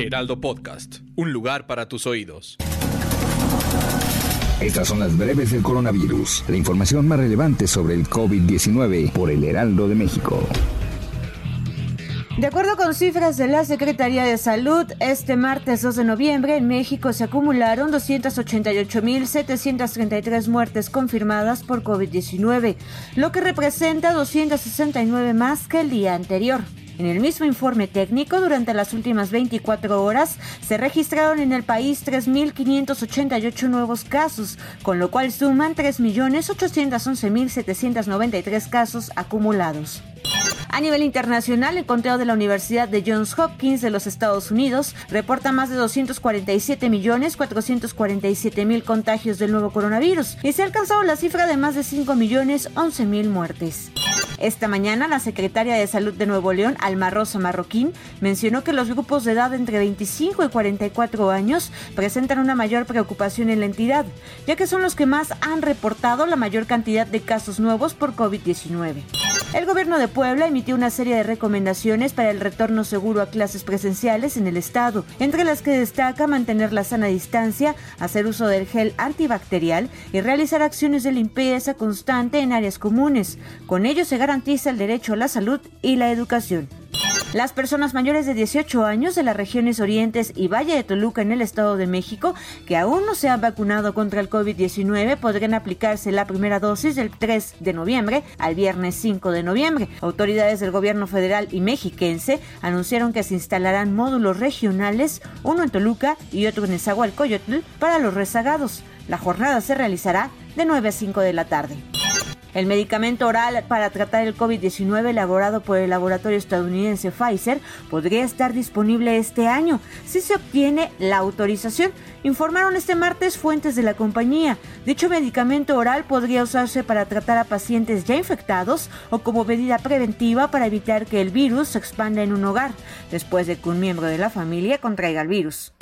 Heraldo Podcast, un lugar para tus oídos. Estas son las breves del coronavirus, la información más relevante sobre el COVID-19 por el Heraldo de México. De acuerdo con cifras de la Secretaría de Salud, este martes 2 de noviembre en México se acumularon 288.733 muertes confirmadas por COVID-19, lo que representa 269 más que el día anterior. En el mismo informe técnico, durante las últimas 24 horas se registraron en el país 3.588 nuevos casos, con lo cual suman 3.811.793 casos acumulados. A nivel internacional, el conteo de la Universidad de Johns Hopkins de los Estados Unidos reporta más de 247 millones 447 mil contagios del nuevo coronavirus y se ha alcanzado la cifra de más de 5 millones 11 mil muertes. Esta mañana, la secretaria de Salud de Nuevo León, Alma Rosa Marroquín, mencionó que los grupos de edad entre 25 y 44 años presentan una mayor preocupación en la entidad, ya que son los que más han reportado la mayor cantidad de casos nuevos por COVID-19. El gobierno de Puebla emitió una serie de recomendaciones para el retorno seguro a clases presenciales en el estado, entre las que destaca mantener la sana distancia, hacer uso del gel antibacterial y realizar acciones de limpieza constante en áreas comunes. Con ello se garantiza el derecho a la salud y la educación. Las personas mayores de 18 años de las regiones Orientes y Valle de Toluca en el Estado de México que aún no se han vacunado contra el COVID-19 podrán aplicarse la primera dosis del 3 de noviembre al viernes 5 de noviembre. Autoridades del gobierno federal y mexiquense anunciaron que se instalarán módulos regionales, uno en Toluca y otro en Esahualcoyotl, para los rezagados. La jornada se realizará de 9 a 5 de la tarde. El medicamento oral para tratar el COVID-19 elaborado por el laboratorio estadounidense Pfizer podría estar disponible este año si se obtiene la autorización, informaron este martes fuentes de la compañía. Dicho medicamento oral podría usarse para tratar a pacientes ya infectados o como medida preventiva para evitar que el virus se expanda en un hogar, después de que un miembro de la familia contraiga el virus.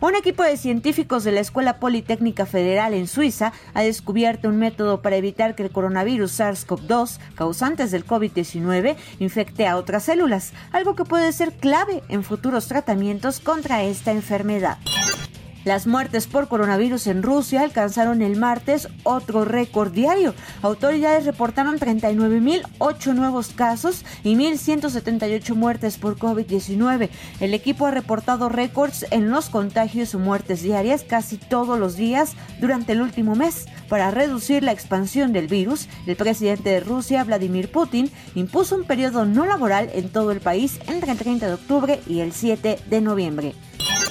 Un equipo de científicos de la Escuela Politécnica Federal en Suiza ha descubierto un método para evitar que el coronavirus SARS-CoV-2, causantes del COVID-19, infecte a otras células, algo que puede ser clave en futuros tratamientos contra esta enfermedad. Las muertes por coronavirus en Rusia alcanzaron el martes otro récord diario. Autoridades reportaron 39.008 nuevos casos y 1.178 muertes por COVID-19. El equipo ha reportado récords en los contagios o muertes diarias casi todos los días durante el último mes. Para reducir la expansión del virus, el presidente de Rusia, Vladimir Putin, impuso un periodo no laboral en todo el país entre el 30 de octubre y el 7 de noviembre.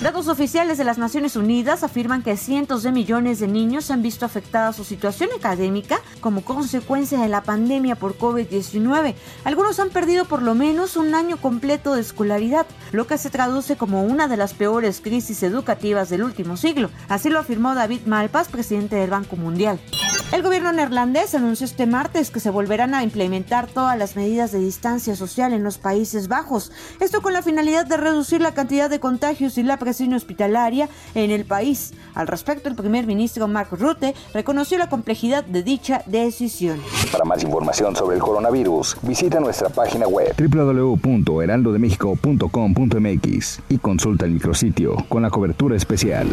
Datos oficiales de las Naciones Unidas afirman que cientos de millones de niños han visto afectada su situación académica como consecuencia de la pandemia por COVID-19. Algunos han perdido por lo menos un año completo de escolaridad, lo que se traduce como una de las peores crisis educativas del último siglo. Así lo afirmó David Malpass, presidente del Banco Mundial. El gobierno neerlandés anunció este martes que se volverán a implementar todas las medidas de distancia social en los Países Bajos. Esto con la finalidad de reducir la cantidad de contagios y la presión hospitalaria en el país. Al respecto, el primer ministro Mark Rutte reconoció la complejidad de dicha decisión. Para más información sobre el coronavirus, visita nuestra página web www.heraldodemexico.com.mx y consulta el micrositio con la cobertura especial.